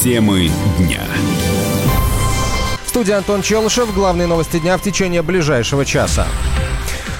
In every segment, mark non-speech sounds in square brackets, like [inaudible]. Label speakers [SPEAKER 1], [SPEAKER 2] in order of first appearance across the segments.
[SPEAKER 1] Темы дня.
[SPEAKER 2] Студия Антон Челышев. Главные новости дня в течение ближайшего часа.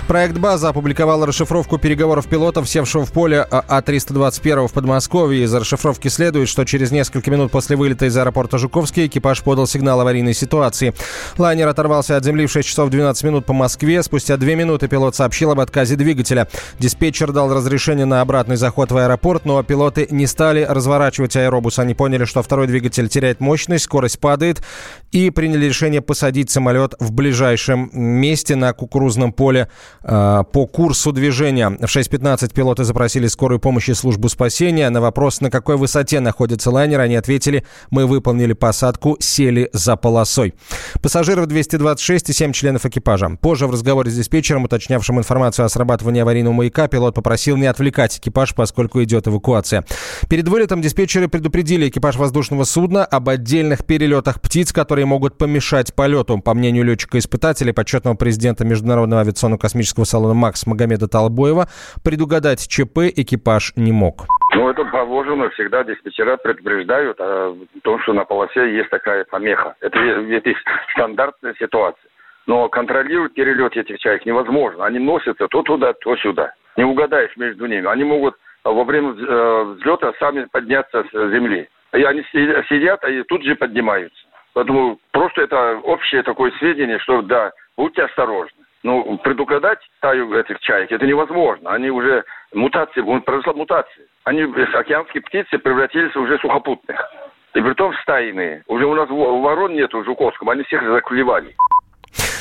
[SPEAKER 2] Проект «База» опубликовал расшифровку переговоров пилотов, севшего в поле А-321 в Подмосковье. Из расшифровки следует, что через несколько минут после вылета из аэропорта Жуковский экипаж подал сигнал аварийной ситуации. Лайнер оторвался от земли в 6 часов 12 минут по Москве. Спустя 2 минуты пилот сообщил об отказе двигателя. Диспетчер дал разрешение на обратный заход в аэропорт, но пилоты не стали разворачивать аэробус. Они поняли, что второй двигатель теряет мощность, скорость падает и приняли решение посадить самолет в ближайшем месте на кукурузном поле по курсу движения. В 6.15 пилоты запросили скорую помощь и службу спасения. На вопрос, на какой высоте находится лайнер, они ответили, мы выполнили посадку, сели за полосой. Пассажиров 226 и 7 членов экипажа. Позже в разговоре с диспетчером, уточнявшим информацию о срабатывании аварийного маяка, пилот попросил не отвлекать экипаж, поскольку идет эвакуация. Перед вылетом диспетчеры предупредили экипаж воздушного судна об отдельных перелетах птиц, которые могут помешать полету. По мнению летчика-испытателя, почетного президента Международного авиационного космического туристического салона «Макс» Магомеда Талбоева, предугадать ЧП экипаж не мог.
[SPEAKER 3] Ну, это положено. Всегда диспетчера предупреждают о том, что на полосе есть такая помеха. Это, это стандартная ситуация. Но контролировать перелет этих чаек невозможно. Они носятся то туда, то сюда. Не угадаешь между ними. Они могут во время э, взлета сами подняться с земли. И они сидят, и тут же поднимаются. Поэтому просто это общее такое сведение, что да, будьте осторожны. Ну, предугадать стаю этих чаек это невозможно. Они уже мутации, произошла мутация. Они, океанские птицы, превратились в уже сухопутных. И при том стайные. Уже у нас ворон нету в Жуковском, они всех заклевали.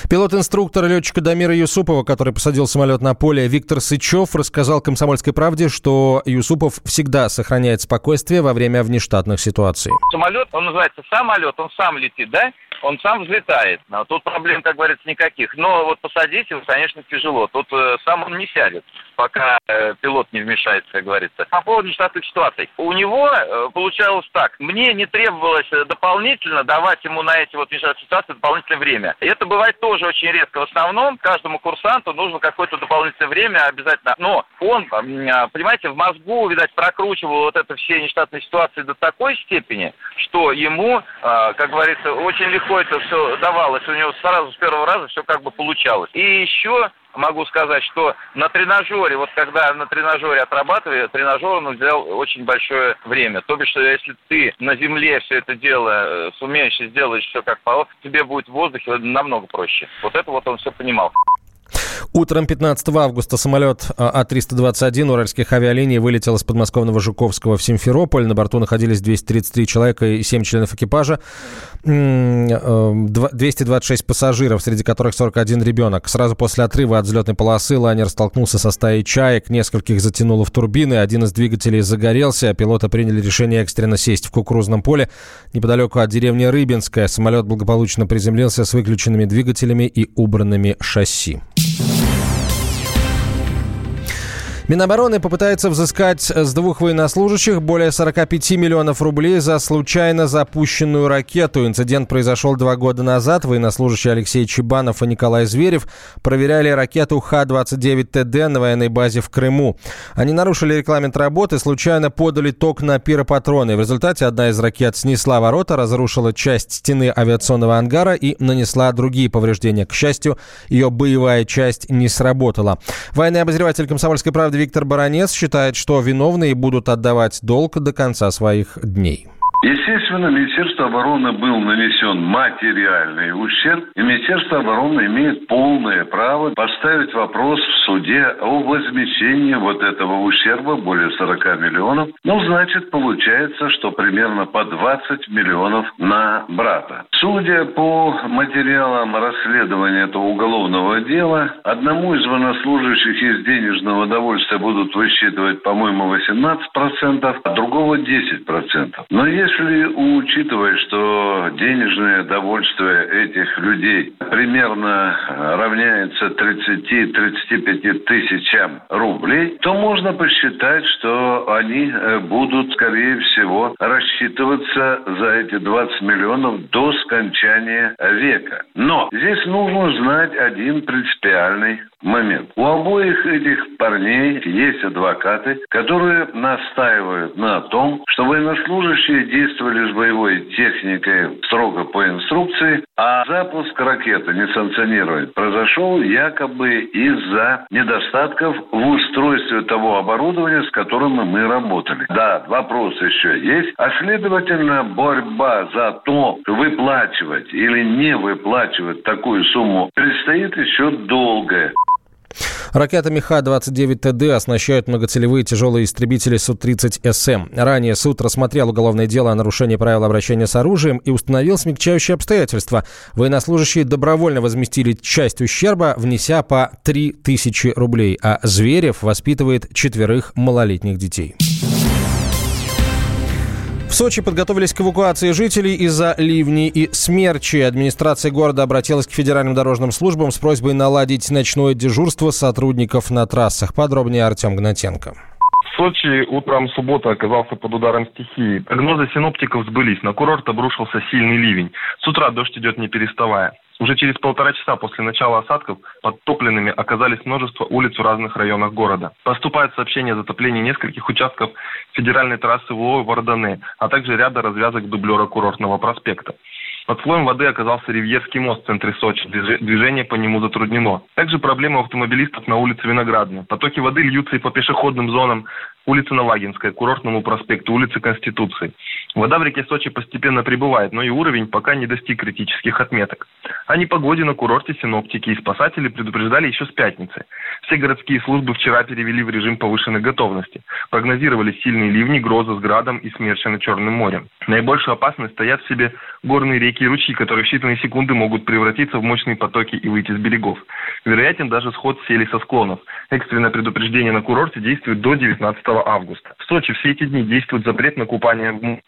[SPEAKER 2] Пилот-инструктор летчика Дамира Юсупова, который посадил самолет на поле, Виктор Сычев, рассказал «Комсомольской правде», что Юсупов всегда сохраняет спокойствие во время внештатных ситуаций.
[SPEAKER 4] Самолет, он называется самолет, он сам летит, да? Он сам взлетает. А тут проблем, как говорится, никаких. Но вот посадить его, конечно, тяжело. Тут э, сам он не сядет, пока э, пилот не вмешается, как говорится. По поводу штатных ситуаций. У него э, получалось так. Мне не требовалось э, дополнительно давать ему на эти вот внештатные ситуации дополнительное время. И это бывает тоже очень редко. В основном каждому курсанту нужно какое-то дополнительное время обязательно. Но он, а, понимаете, в мозгу, видать, прокручивал вот это все нештатные ситуации до такой степени, что ему, а, как говорится, очень легко легко это все давалось, у него сразу с первого раза все как бы получалось. И еще могу сказать, что на тренажере, вот когда на тренажере отрабатывали, тренажер он взял очень большое время. То бишь, если ты на земле все это дело э, сумеешь и сделаешь все как положено, тебе будет в воздухе намного проще. Вот это вот он все понимал.
[SPEAKER 2] Утром 15 августа самолет А-321 уральских авиалиний вылетел из подмосковного Жуковского в Симферополь. На борту находились 233 человека и 7 членов экипажа. 226 э, пассажиров, среди которых 41 ребенок. Сразу после отрыва от взлетной полосы лайнер столкнулся со стаей чаек, нескольких затянуло в турбины, один из двигателей загорелся, а пилоты приняли решение экстренно сесть в кукурузном поле неподалеку от деревни Рыбинская. Самолет благополучно приземлился с выключенными двигателями и убранными шасси. Thank you. Минобороны попытается взыскать с двух военнослужащих более 45 миллионов рублей за случайно запущенную ракету. Инцидент произошел два года назад. Военнослужащие Алексей Чебанов и Николай Зверев проверяли ракету Х-29ТД на военной базе в Крыму. Они нарушили регламент работы, случайно подали ток на пиропатроны. В результате одна из ракет снесла ворота, разрушила часть стены авиационного ангара и нанесла другие повреждения. К счастью, ее боевая часть не сработала. Военный обозреватель «Комсомольской правды» Виктор Баранец считает, что виновные будут отдавать долг до конца своих дней.
[SPEAKER 5] Естественно, Министерству обороны был нанесен материальный ущерб, и Министерство обороны имеет полное право поставить вопрос в суде о возмещении вот этого ущерба, более 40 миллионов. Ну, значит, получается, что примерно по 20 миллионов на брата. Судя по материалам расследования этого уголовного дела, одному из военнослужащих из денежного удовольствия будут высчитывать, по-моему, 18%, а другого 10%. Но если если учитывать, что денежное довольствие этих людей примерно равняется 30-35 тысячам рублей, то можно посчитать, что они э, будут, скорее всего, рассчитываться за эти 20 миллионов до скончания века. Но здесь нужно знать один принципиальный момент. У обоих этих парней есть адвокаты, которые настаивают на том, что военнослужащие действовали с боевой техникой строго по инструкции, а запуск ракеты несанкционированный произошел якобы из-за недостатков в устройстве того оборудования, с которым мы работали. Да, вопрос еще есть. А следовательно, борьба за то, выплачивать или не выплачивать такую сумму, предстоит еще долгая.
[SPEAKER 2] Ракетами Х-29ТД оснащают многоцелевые тяжелые истребители Су-30СМ. Ранее суд рассмотрел уголовное дело о нарушении правил обращения с оружием и установил смягчающие обстоятельства. Военнослужащие добровольно возместили часть ущерба, внеся по 3000 рублей, а Зверев воспитывает четверых малолетних детей. Сочи подготовились к эвакуации жителей из-за ливней и смерчи. Администрация города обратилась к федеральным дорожным службам с просьбой наладить ночное дежурство сотрудников на трассах. Подробнее Артем Гнатенко.
[SPEAKER 1] Сочи утром суббота оказался под ударом стихии. Прогнозы синоптиков сбылись. На курорт обрушился сильный ливень. С утра дождь идет не переставая. Уже через полтора часа после начала осадков подтопленными оказались множество улиц в разных районах города. Поступают сообщения о затоплении нескольких участков федеральной трассы Луо-Вардане, а также ряда развязок дублера курортного проспекта. Под слоем воды оказался Ривьерский мост в центре Сочи. Движение по нему затруднено. Также проблема автомобилистов на улице Виноградная. Потоки воды льются и по пешеходным зонам улицы Навагинская, Курортному проспекту, улице Конституции. Вода в реке Сочи постепенно прибывает, но и уровень пока не достиг критических отметок. О непогоде на курорте синоптики и спасатели предупреждали еще с пятницы. Все городские службы вчера перевели в режим повышенной готовности. Прогнозировали сильные ливни, грозы с градом и смерчи над Черным морем. Наибольшую опасность стоят в себе горные реки и ручьи, которые в считанные секунды могут превратиться в мощные потоки и выйти с берегов. Вероятен даже сход сели со склонов. Экстренное предупреждение на курорте действует до 19 августа. В Сочи все эти дни действует запрет на купание в море.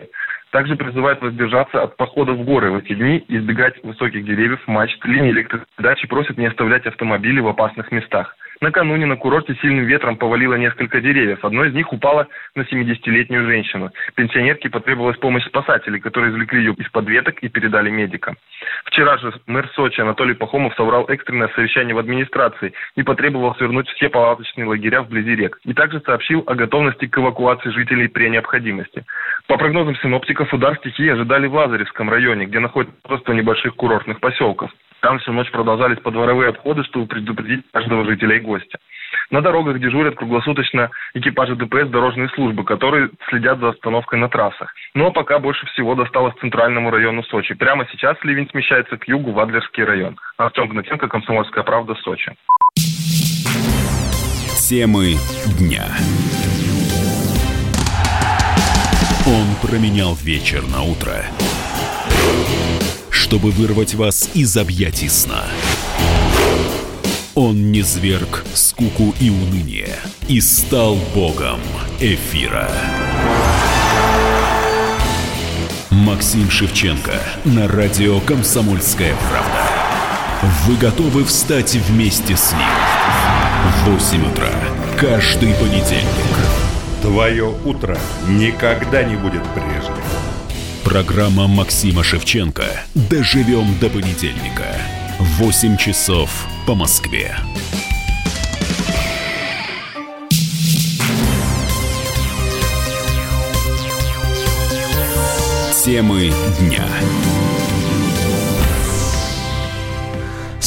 [SPEAKER 1] Также призывают воздержаться от похода в горы в эти дни, избегать высоких деревьев, мачт, линий электропередач и просят не оставлять автомобили в опасных местах. Накануне на курорте сильным ветром повалило несколько деревьев. Одно из них упало на 70-летнюю женщину. Пенсионерке потребовалась помощь спасателей, которые извлекли ее из-под веток и передали медикам. Вчера же мэр Сочи Анатолий Пахомов собрал экстренное совещание в администрации и потребовал свернуть все палаточные лагеря вблизи рек. И также сообщил о готовности к эвакуации жителей при необходимости. По прогнозам синоптиков, удар стихии ожидали в Лазаревском районе, где находится множество небольших курортных поселков. Там всю ночь продолжались подворовые отходы, чтобы предупредить каждого жителя и гостя. На дорогах дежурят круглосуточно экипажи ДПС дорожной службы, которые следят за остановкой на трассах. Но пока больше всего досталось центральному району Сочи. Прямо сейчас ливень смещается к югу в Адлерский район. Артем Гнатенко, Комсомольская правда, Сочи.
[SPEAKER 6] Темы дня. Он променял вечер на утро чтобы вырвать вас из объятий сна. Он не зверг скуку и уныние и стал богом эфира. Максим Шевченко на радио «Комсомольская правда». Вы готовы встать вместе с ним? В 8 утра каждый понедельник.
[SPEAKER 7] Твое утро никогда не будет прежним.
[SPEAKER 6] Программа Максима Шевченко. Доживем до понедельника. 8 часов по Москве. Темы дня.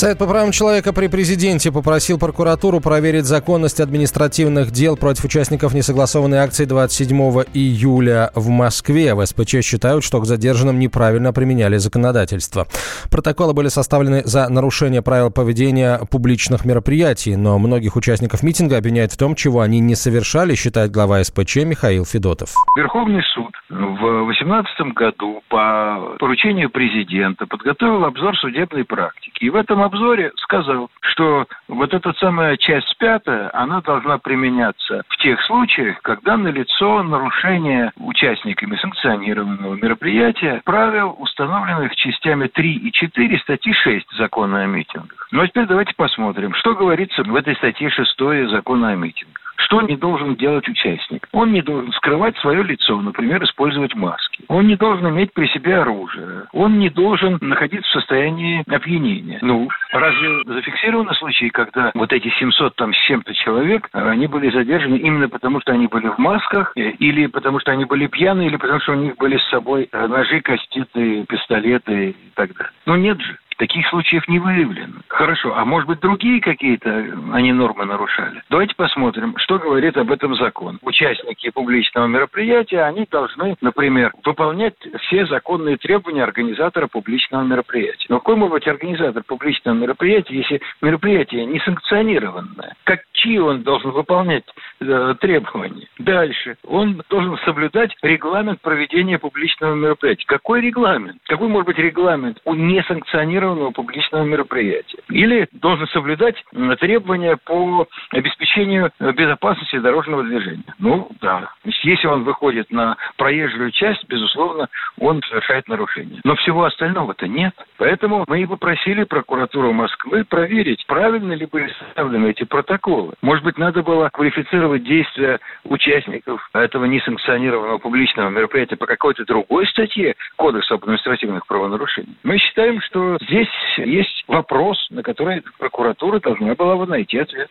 [SPEAKER 2] Совет по правам человека при президенте попросил прокуратуру проверить законность административных дел против участников несогласованной акции 27 июля в Москве. В СПЧ считают, что к задержанным неправильно применяли законодательство. Протоколы были составлены за нарушение правил поведения публичных мероприятий, но многих участников митинга обвиняют в том, чего они не совершали, считает глава СПЧ Михаил Федотов.
[SPEAKER 8] Верховный суд в 2018 году по поручению президента подготовил обзор судебной практики. И в этом обзоре сказал, что вот эта самая часть пятая, она должна применяться в тех случаях, когда налицо нарушение участниками санкционированного мероприятия правил, установленных частями 3 и 4 статьи 6 закона о митингах. Ну а теперь давайте посмотрим, что говорится в этой статье 6 закона о митингах Что не должен делать участник? Он не должен скрывать свое лицо, например, использовать маски. Он не должен иметь при себе оружие. Он не должен находиться в состоянии опьянения. Ну, разве зафиксированы случаи, когда вот эти 700 там с чем-то человек, они были задержаны именно потому, что они были в масках, э, или потому, что они были пьяны, или потому, что у них были с собой ножи, кастеты, пистолеты и так далее. Ну, нет же. Таких случаев не выявлено. Хорошо, а может быть другие какие-то они нормы нарушали? Давайте посмотрим, что говорит об этом закон. Участники публичного мероприятия, они должны, например, выполнять все законные требования организатора публичного мероприятия. Но какой может быть организатор публичного мероприятия, если мероприятие не санкционированное? Какие он должен выполнять э, требования? Дальше. Он должен соблюдать регламент проведения публичного мероприятия. Какой регламент? Какой может быть регламент у несанкционированного организованного публичного мероприятия. Или должен соблюдать требования по обеспечению безопасности дорожного движения. Ну, да. Если он выходит на проезжую часть, безусловно, он совершает нарушение. Но всего остального-то нет. Поэтому мы и попросили прокуратуру Москвы проверить, правильно ли были составлены эти протоколы. Может быть, надо было квалифицировать действия участников этого несанкционированного публичного мероприятия по какой-то другой статье Кодекса об административных правонарушениях. Мы считаем, что здесь есть вопрос, на который прокуратура должна была бы найти ответ.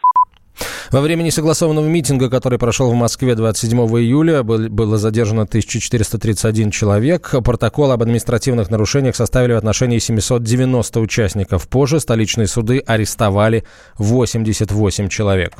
[SPEAKER 2] Во время несогласованного митинга, который прошел в Москве 27 июля, было задержано 1431 человек. Протокол об административных нарушениях составили в отношении 790 участников. Позже столичные суды арестовали 88 человек.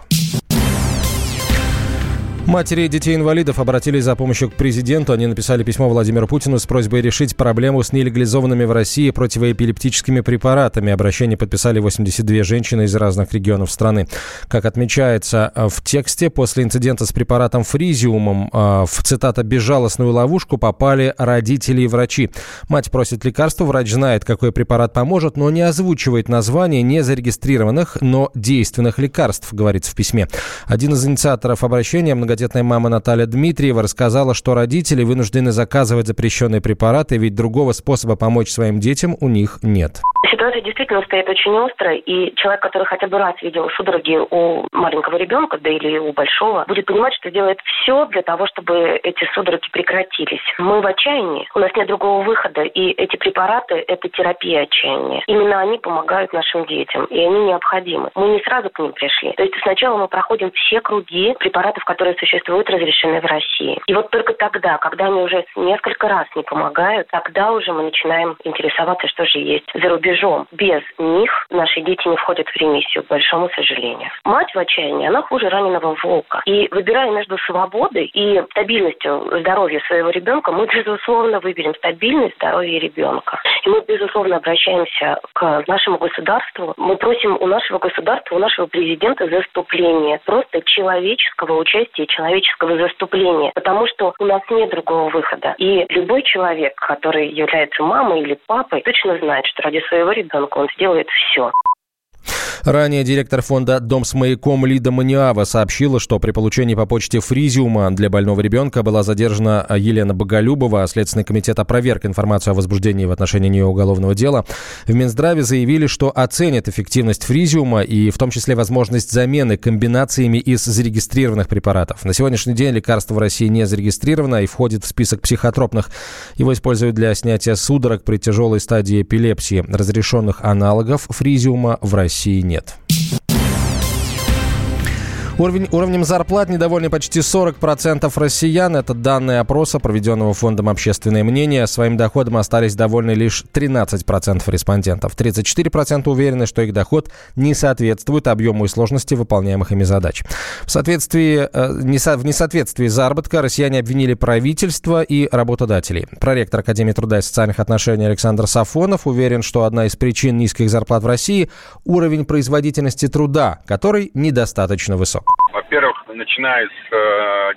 [SPEAKER 2] Матери детей-инвалидов обратились за помощью к президенту. Они написали письмо Владимиру Путину с просьбой решить проблему с нелегализованными в России противоэпилептическими препаратами. Обращение подписали 82 женщины из разных регионов страны. Как отмечается э, в тексте, после инцидента с препаратом фризиумом э, в, цитата, «безжалостную ловушку» попали родители и врачи. Мать просит лекарства, врач знает, какой препарат поможет, но не озвучивает название незарегистрированных, но действенных лекарств, говорится в письме. Один из инициаторов обращения, многодетная мама Наталья Дмитриева рассказала, что родители вынуждены заказывать запрещенные препараты, ведь другого способа помочь своим детям у них нет.
[SPEAKER 9] Ситуация действительно стоит очень острая, и человек, который хотя бы раз видел судороги у маленького ребенка, да или у большого, будет понимать, что делает все для того, чтобы эти судороги прекратились. Мы в отчаянии, у нас нет другого выхода, и эти препараты – это терапия отчаяния. Именно они помогают нашим детям, и они необходимы. Мы не сразу к ним пришли. То есть сначала мы проходим все круги препаратов, которые существуют, разрешены в России. И вот только тогда, когда они уже несколько раз не помогают, тогда уже мы начинаем интересоваться, что же есть за рубежом. Без них наши дети не входят в ремиссию, к большому сожалению. Мать в отчаянии, она хуже раненого волка. И выбирая между свободой и стабильностью здоровья своего ребенка, мы, безусловно, выберем стабильность здоровья ребенка. И мы, безусловно, обращаемся к нашему государству. Мы просим у нашего государства, у нашего президента заступления, просто человеческого участия человеческого заступления, потому что у нас нет другого выхода. И любой человек, который является мамой или папой, точно знает, что ради своего ребенка он сделает все.
[SPEAKER 2] Ранее директор фонда «Дом с маяком» Лида Маниава сообщила, что при получении по почте фризиума для больного ребенка была задержана Елена Боголюбова, а Следственный комитет опроверг информацию о возбуждении в отношении нее уголовного дела. В Минздраве заявили, что оценят эффективность фризиума и в том числе возможность замены комбинациями из зарегистрированных препаратов. На сегодняшний день лекарство в России не зарегистрировано и входит в список психотропных. Его используют для снятия судорог при тяжелой стадии эпилепсии. Разрешенных аналогов фризиума в России нет. Уровень, уровнем зарплат недовольны почти 40% россиян. Это данные опроса, проведенного Фондом «Общественное мнение». Своим доходом остались довольны лишь 13% респондентов. 34% уверены, что их доход не соответствует объему и сложности выполняемых ими задач. В, соответствии, э, в несоответствии заработка россияне обвинили правительство и работодателей. Проректор Академии труда и социальных отношений Александр Сафонов уверен, что одна из причин низких зарплат в России – уровень производительности труда, который недостаточно высок.
[SPEAKER 10] Во-первых, начиная с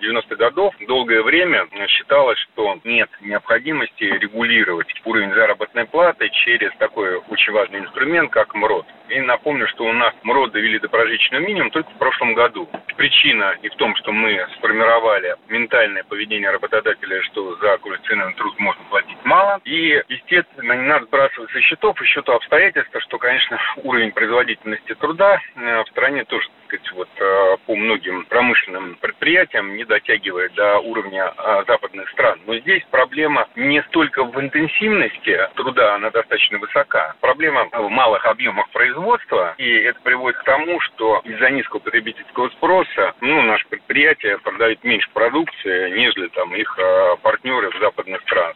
[SPEAKER 10] 90-х годов, долгое время считалось, что нет необходимости регулировать уровень заработной платы через такой очень важный инструмент, как МРОД. И напомню, что у нас МРОД довели до прожиточного минимума только в прошлом году. Причина и в том, что мы сформировали ментальное поведение работодателя, что за квалифицированный труд можно платить мало. И, естественно, не надо сбрасывать со счетов еще то обстоятельство, что, конечно, [laughs] уровень производительности труда э, в стране тоже, так сказать, вот, э, по многим промышленным предприятиям не дотягивает до уровня а, западных стран. Но здесь проблема не столько в интенсивности труда, она достаточно высока. Проблема в малых объемах производства, и это приводит к тому, что из-за низкого потребительского спроса, ну, наши предприятия продают меньше продукции, нежели там их а, партнеры в западных странах.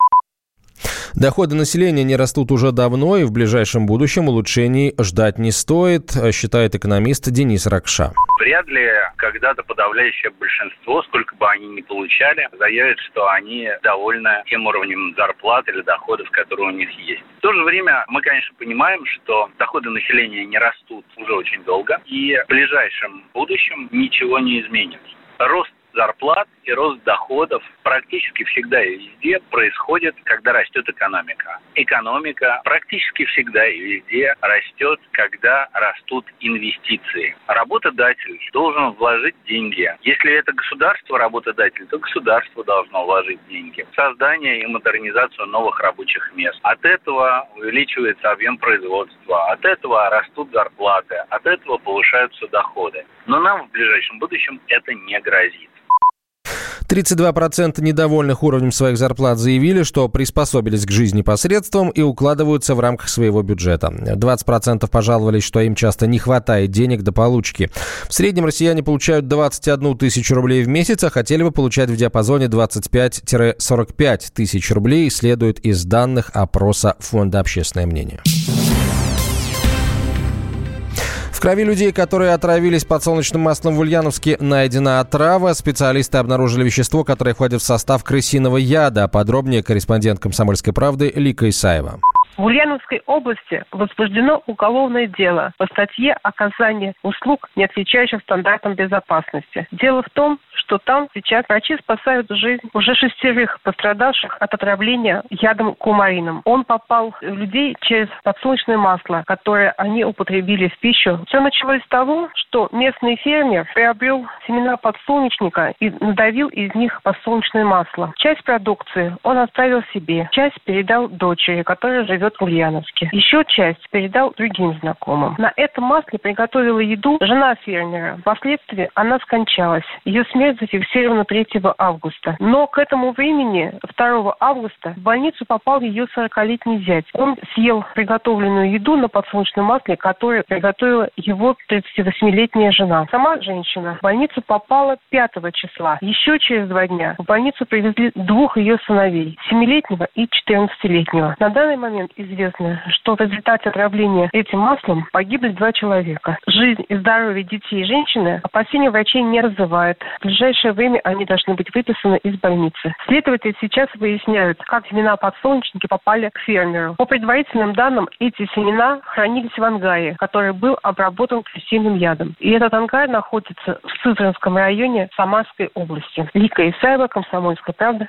[SPEAKER 2] Доходы населения не растут уже давно, и в ближайшем будущем улучшений ждать не стоит, считает экономист Денис Ракша.
[SPEAKER 11] Вряд ли когда-то подавляющее большинство, сколько бы они ни получали, заявит, что они довольны тем уровнем зарплат или доходов, которые у них есть. В то же время мы, конечно, понимаем, что доходы населения не растут уже очень долго, и в ближайшем будущем ничего не изменится. Рост зарплат и рост доходов практически всегда и везде происходит, когда растет экономика. Экономика практически всегда и везде растет, когда растут инвестиции. Работодатель должен вложить деньги. Если это государство работодатель, то государство должно вложить деньги создание и модернизацию новых рабочих мест. От этого увеличивается объем производства, от этого растут зарплаты, от этого повышаются доходы. Но нам в ближайшем будущем это не грозит.
[SPEAKER 2] 32% недовольных уровнем своих зарплат заявили, что приспособились к жизни посредством и укладываются в рамках своего бюджета. 20% пожаловались, что им часто не хватает денег до получки. В среднем россияне получают 21 тысячу рублей в месяц, а хотели бы получать в диапазоне 25-45 тысяч рублей, следует из данных опроса Фонда «Общественное мнение». В крови людей, которые отравились подсолнечным маслом в Ульяновске, найдена отрава. Специалисты обнаружили вещество, которое входит в состав крысиного яда. Подробнее корреспондент «Комсомольской правды» Лика Исаева.
[SPEAKER 12] В Ульяновской области возбуждено уголовное дело по статье «Оказание услуг, не отвечающих стандартам безопасности». Дело в том, что там сейчас врачи спасают жизнь уже шестерых пострадавших от отравления ядом кумарином. Он попал в людей через подсолнечное масло, которое они употребили в пищу. Все началось с того, что местный фермер приобрел семена подсолнечника и надавил из них подсолнечное масло. Часть продукции он оставил себе, часть передал дочери, которая живет живет в Ульяновске. Еще часть передал другим знакомым. На этом масле приготовила еду жена фермера. Впоследствии она скончалась. Ее смерть зафиксирована 3 августа. Но к этому времени, 2 августа, в больницу попал ее 40-летний зять. Он съел приготовленную еду на подсолнечном масле, которое приготовила его 38-летняя жена. Сама женщина в больницу попала 5 числа. Еще через два дня в больницу привезли двух ее сыновей, 7-летнего и 14-летнего. На данный момент известно, что в результате отравления этим маслом погибли два человека. Жизнь и здоровье детей и женщины опасения врачей не развивает. В ближайшее время они должны быть выписаны из больницы. Следователи сейчас выясняют, как семена подсолнечники попали к фермеру. По предварительным данным, эти семена хранились в ангаре, который был обработан крысиным ядом. И этот ангар находится в Сызранском районе Самарской области. Лика Исаева, Комсомольская правда.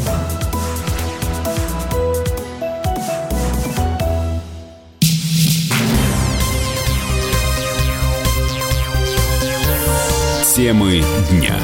[SPEAKER 6] Темы дня.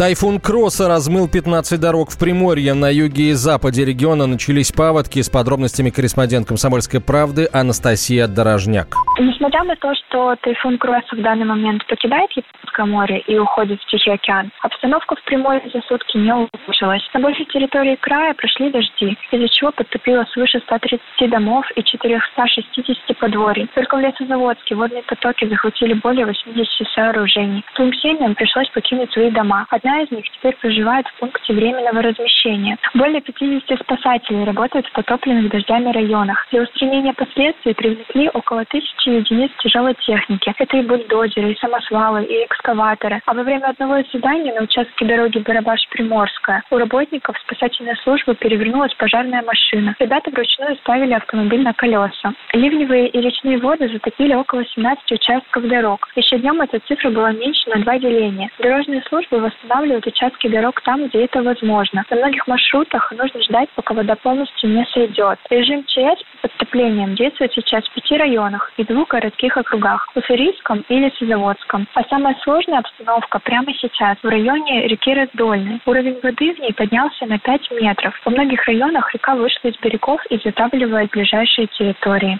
[SPEAKER 2] Тайфун Кросса размыл 15 дорог в Приморье. На юге и западе региона начались паводки. С подробностями корреспондент «Комсомольской правды» Анастасия Дорожняк.
[SPEAKER 13] Несмотря на то, что тайфун Кросса в данный момент покидает Японское море и уходит в Тихий океан, обстановка в Приморье за сутки не улучшилась. На большей территории края прошли дожди, из-за чего подтопило свыше 130 домов и 460 подворий. Только в Лесозаводске водные потоки захватили более 80 сооружений. Двум семьям пришлось покинуть свои дома. Одна одна из них теперь проживает в пункте временного размещения. Более 50 спасателей работают в потопленных дождями районах. Для устранения последствий привлекли около тысячи единиц тяжелой техники. Это и бульдозеры, и самосвалы, и экскаваторы. А во время одного из заданий на участке дороги Барабаш-Приморская у работников спасательной службы перевернулась пожарная машина. Ребята вручную ставили автомобиль на колеса. Ливневые и речные воды затопили около 17 участков дорог. Еще днем эта цифра была меньше на два деления. Дорожные службы восстанавливают участки дорог там, где это возможно. На многих маршрутах нужно ждать, пока вода полностью не сойдет. Режим ЧС по подтоплением действует сейчас в пяти районах и двух городских округах – Уферийском и Лесозаводском. А самая сложная обстановка прямо сейчас в районе реки Раздольной. Уровень воды в ней поднялся на 5 метров. Во многих районах река вышла из берегов и затапливает ближайшие территории.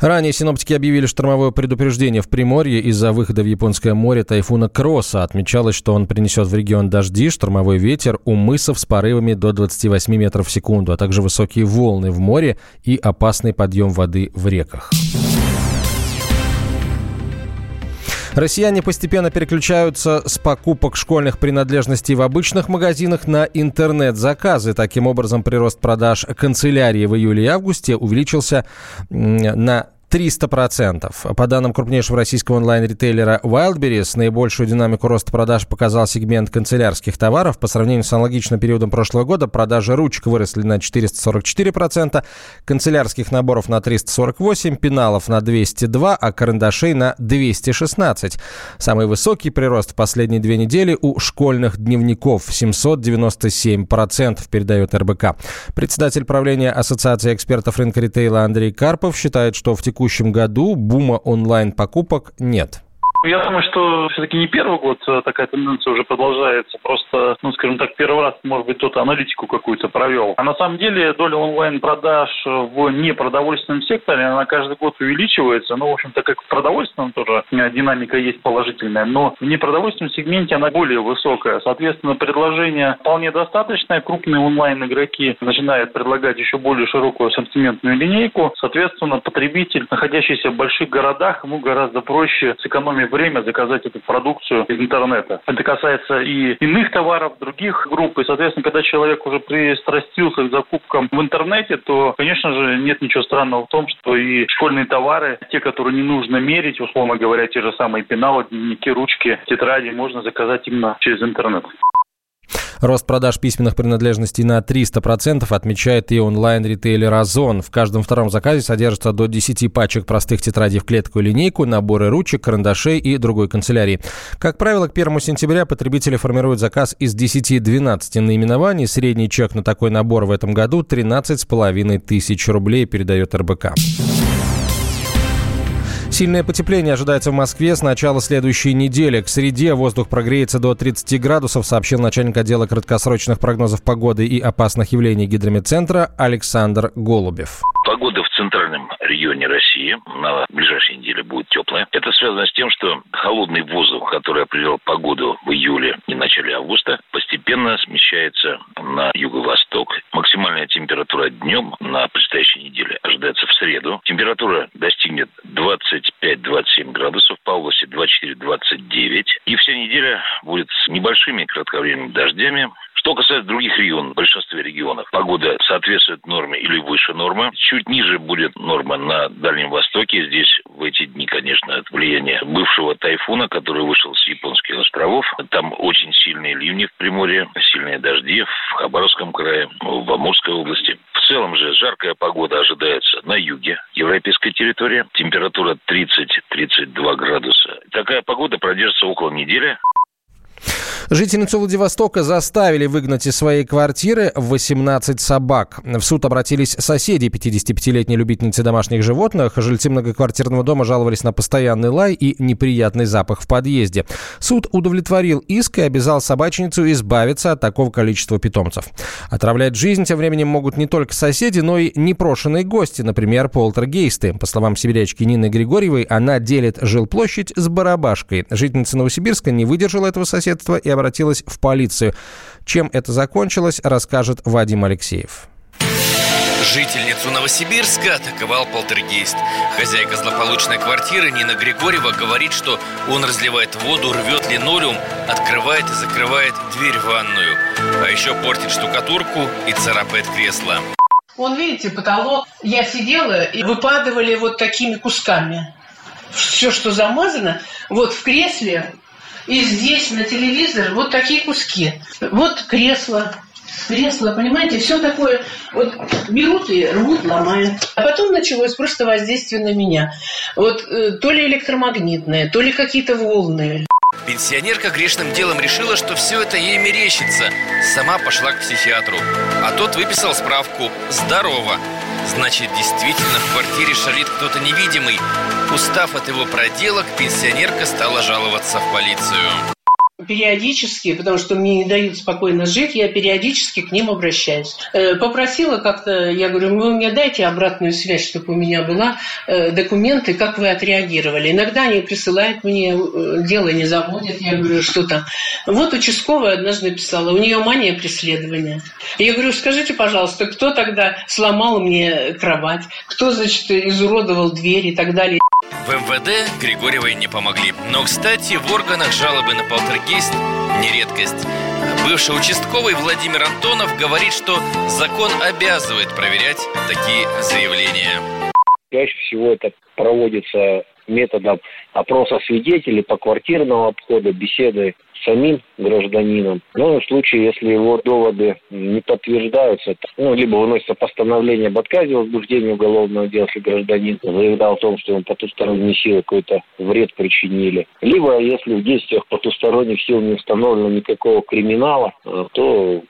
[SPEAKER 2] Ранее синоптики объявили штормовое предупреждение в Приморье из-за выхода в Японское море тайфуна Кросса. Отмечалось, что он принесет в регион дожди, штормовой ветер у мысов с порывами до 28 метров в секунду, а также высокие волны в море и опасный подъем воды в реках. Россияне постепенно переключаются с покупок школьных принадлежностей в обычных магазинах на интернет-заказы. Таким образом, прирост продаж канцелярии в июле и августе увеличился на 300%. По данным крупнейшего российского онлайн-ритейлера Wildberries, наибольшую динамику роста продаж показал сегмент канцелярских товаров. По сравнению с аналогичным периодом прошлого года продажи ручек выросли на 444%, канцелярских наборов на 348%, пеналов на 202%, а карандашей на 216%. Самый высокий прирост в последние две недели у школьных дневников – 797%, передает РБК. Председатель правления Ассоциации экспертов рынка ритейла Андрей Карпов считает, что в текущем текущем году бума онлайн-покупок нет.
[SPEAKER 14] Я думаю, что все-таки не первый год э, такая тенденция уже продолжается. Просто, ну, скажем так, первый раз, может быть, кто-то аналитику какую-то провел. А на самом деле доля онлайн-продаж в непродовольственном секторе, она каждый год увеличивается. Ну, в общем-то, как в продовольственном тоже динамика есть положительная. Но в непродовольственном сегменте она более высокая. Соответственно, предложение вполне достаточное. Крупные онлайн-игроки начинают предлагать еще более широкую ассортиментную линейку. Соответственно, потребитель, находящийся в больших городах, ему гораздо проще сэкономить время заказать эту продукцию из интернета. Это касается и иных товаров, других групп. И, соответственно, когда человек уже пристрастился к закупкам в интернете, то, конечно же, нет ничего странного в том, что и школьные товары, те, которые не нужно мерить, условно говоря, те же самые пеналы, дневники, ручки, тетради, можно заказать именно через интернет.
[SPEAKER 2] Рост продаж письменных принадлежностей на 300% отмечает и онлайн-ритейлер Озон. В каждом втором заказе содержится до 10 пачек простых тетрадей в клетку и линейку, наборы ручек, карандашей и другой канцелярии. Как правило, к 1 сентября потребители формируют заказ из 10-12 наименований. Средний чек на такой набор в этом году 13,5 тысяч рублей, передает РБК. Сильное потепление ожидается в Москве с начала следующей недели. К среде воздух прогреется до 30 градусов, сообщил начальник отдела краткосрочных прогнозов погоды и опасных явлений гидрометцентра Александр Голубев.
[SPEAKER 15] Погода в центральном регионе России на ближайшей неделе будет теплая. Это связано с тем, что холодный воздух, который определял погоду в июле и начале августа, постепенно смещается на юго-восток. Максимальная температура днем на предстоящей неделе ожидается в среду. Температура достигнет 25-27 градусов, по области 24-29. И вся неделя будет с небольшими кратковременными дождями, что касается других регионов, в большинстве регионов погода соответствует норме или выше нормы. Чуть ниже будет норма на Дальнем Востоке. Здесь в эти дни, конечно, от влияния бывшего тайфуна, который вышел с японских островов. Там очень сильные ливни в Приморье, сильные дожди в Хабаровском крае, в Амурской области. В целом же жаркая погода ожидается на юге европейской территории. Температура 30-32 градуса. Такая погода продержится около недели.
[SPEAKER 2] Жительницу Владивостока заставили выгнать из своей квартиры 18 собак. В суд обратились соседи 55-летней любительницы домашних животных. Жильцы многоквартирного дома жаловались на постоянный лай и неприятный запах в подъезде. Суд удовлетворил иск и обязал собачницу избавиться от такого количества питомцев. Отравлять жизнь тем временем могут не только соседи, но и непрошенные гости, например, полтергейсты. По словам сибирячки Нины Григорьевой, она делит жилплощадь с барабашкой. Жительница Новосибирска не выдержала этого соседства и обратилась в полицию. Чем это закончилось, расскажет Вадим Алексеев.
[SPEAKER 16] Жительницу Новосибирска атаковал полтергейст. Хозяйка злополучной квартиры Нина Григорьева говорит, что он разливает воду, рвет линолеум, открывает и закрывает дверь в ванную. А еще портит штукатурку и царапает кресло.
[SPEAKER 17] Вон, видите, потолок. Я сидела и выпадывали вот такими кусками. Все, что замазано, вот в кресле и здесь на телевизор вот такие куски. Вот кресло, кресло, понимаете, все такое, вот берут и рвут, ломают. А потом началось просто воздействие на меня. Вот э, то ли электромагнитное, то ли какие-то волны.
[SPEAKER 16] Пенсионерка грешным делом решила, что все это ей мерещится. Сама пошла к психиатру. А тот выписал справку «Здорово». Значит, действительно в квартире шалит кто-то невидимый. Устав от его проделок, пенсионерка стала жаловаться в полицию
[SPEAKER 17] периодически, потому что мне не дают спокойно жить, я периодически к ним обращаюсь. Э, попросила как-то, я говорю, вы мне дайте обратную связь, чтобы у меня была э, документы, как вы отреагировали. Иногда они присылают мне, э, дело не заводят, я говорю, что там. Вот участковая однажды писала, у нее мания преследования. Я говорю, скажите, пожалуйста, кто тогда сломал мне кровать, кто, значит, изуродовал дверь и так далее.
[SPEAKER 16] В МВД Григорьевой не помогли. Но, кстати, в органах жалобы на полтергейст не редкость. Бывший участковый Владимир Антонов говорит, что закон обязывает проверять такие заявления.
[SPEAKER 18] Чаще всего это проводится методом опроса свидетелей, по квартирного обхода, беседы с самим гражданином. Но в случае, если его доводы не подтверждаются, ну, либо выносится постановление об отказе в возбуждении уголовного дела, если гражданин заявлял о том, что он потусторонние силы какой-то вред причинили. Либо, если в действиях потусторонних сил не установлено никакого криминала, э, то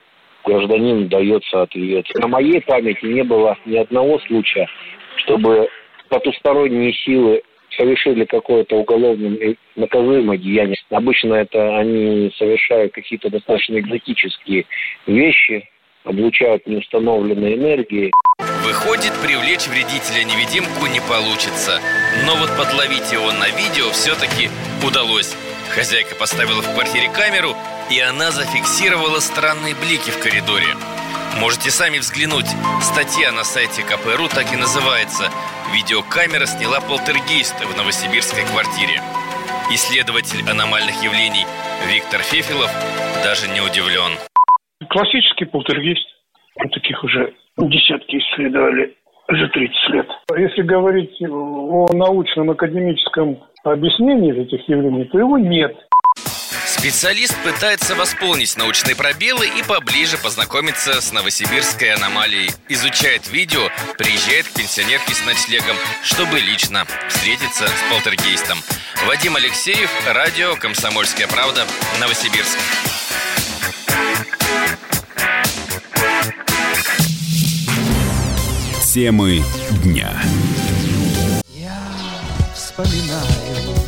[SPEAKER 18] гражданин дается ответ. На моей памяти не было ни одного случая, чтобы потусторонние силы совершили какое-то уголовное наказуемое деяние. Обычно это они совершают какие-то достаточно экзотические вещи, облучают неустановленной энергией.
[SPEAKER 16] Выходит, привлечь вредителя-невидимку не получится. Но вот подловить его на видео все-таки удалось. Хозяйка поставила в квартире камеру, и она зафиксировала странные блики в коридоре. Можете сами взглянуть. Статья на сайте КПРУ так и называется Видеокамера сняла полтергейст в новосибирской квартире. Исследователь аномальных явлений Виктор Фефилов даже не удивлен.
[SPEAKER 19] Классический полтергейст. Таких уже десятки исследовали за 30 лет. Если говорить о научном академическом объяснении этих явлений, то его нет.
[SPEAKER 16] Специалист пытается восполнить научные пробелы и поближе познакомиться с новосибирской аномалией. Изучает видео, приезжает к пенсионерке с ночлегом, чтобы лично встретиться с полтергейстом. Вадим Алексеев, радио «Комсомольская правда», Новосибирск.
[SPEAKER 6] Темы дня.
[SPEAKER 20] Я вспоминаю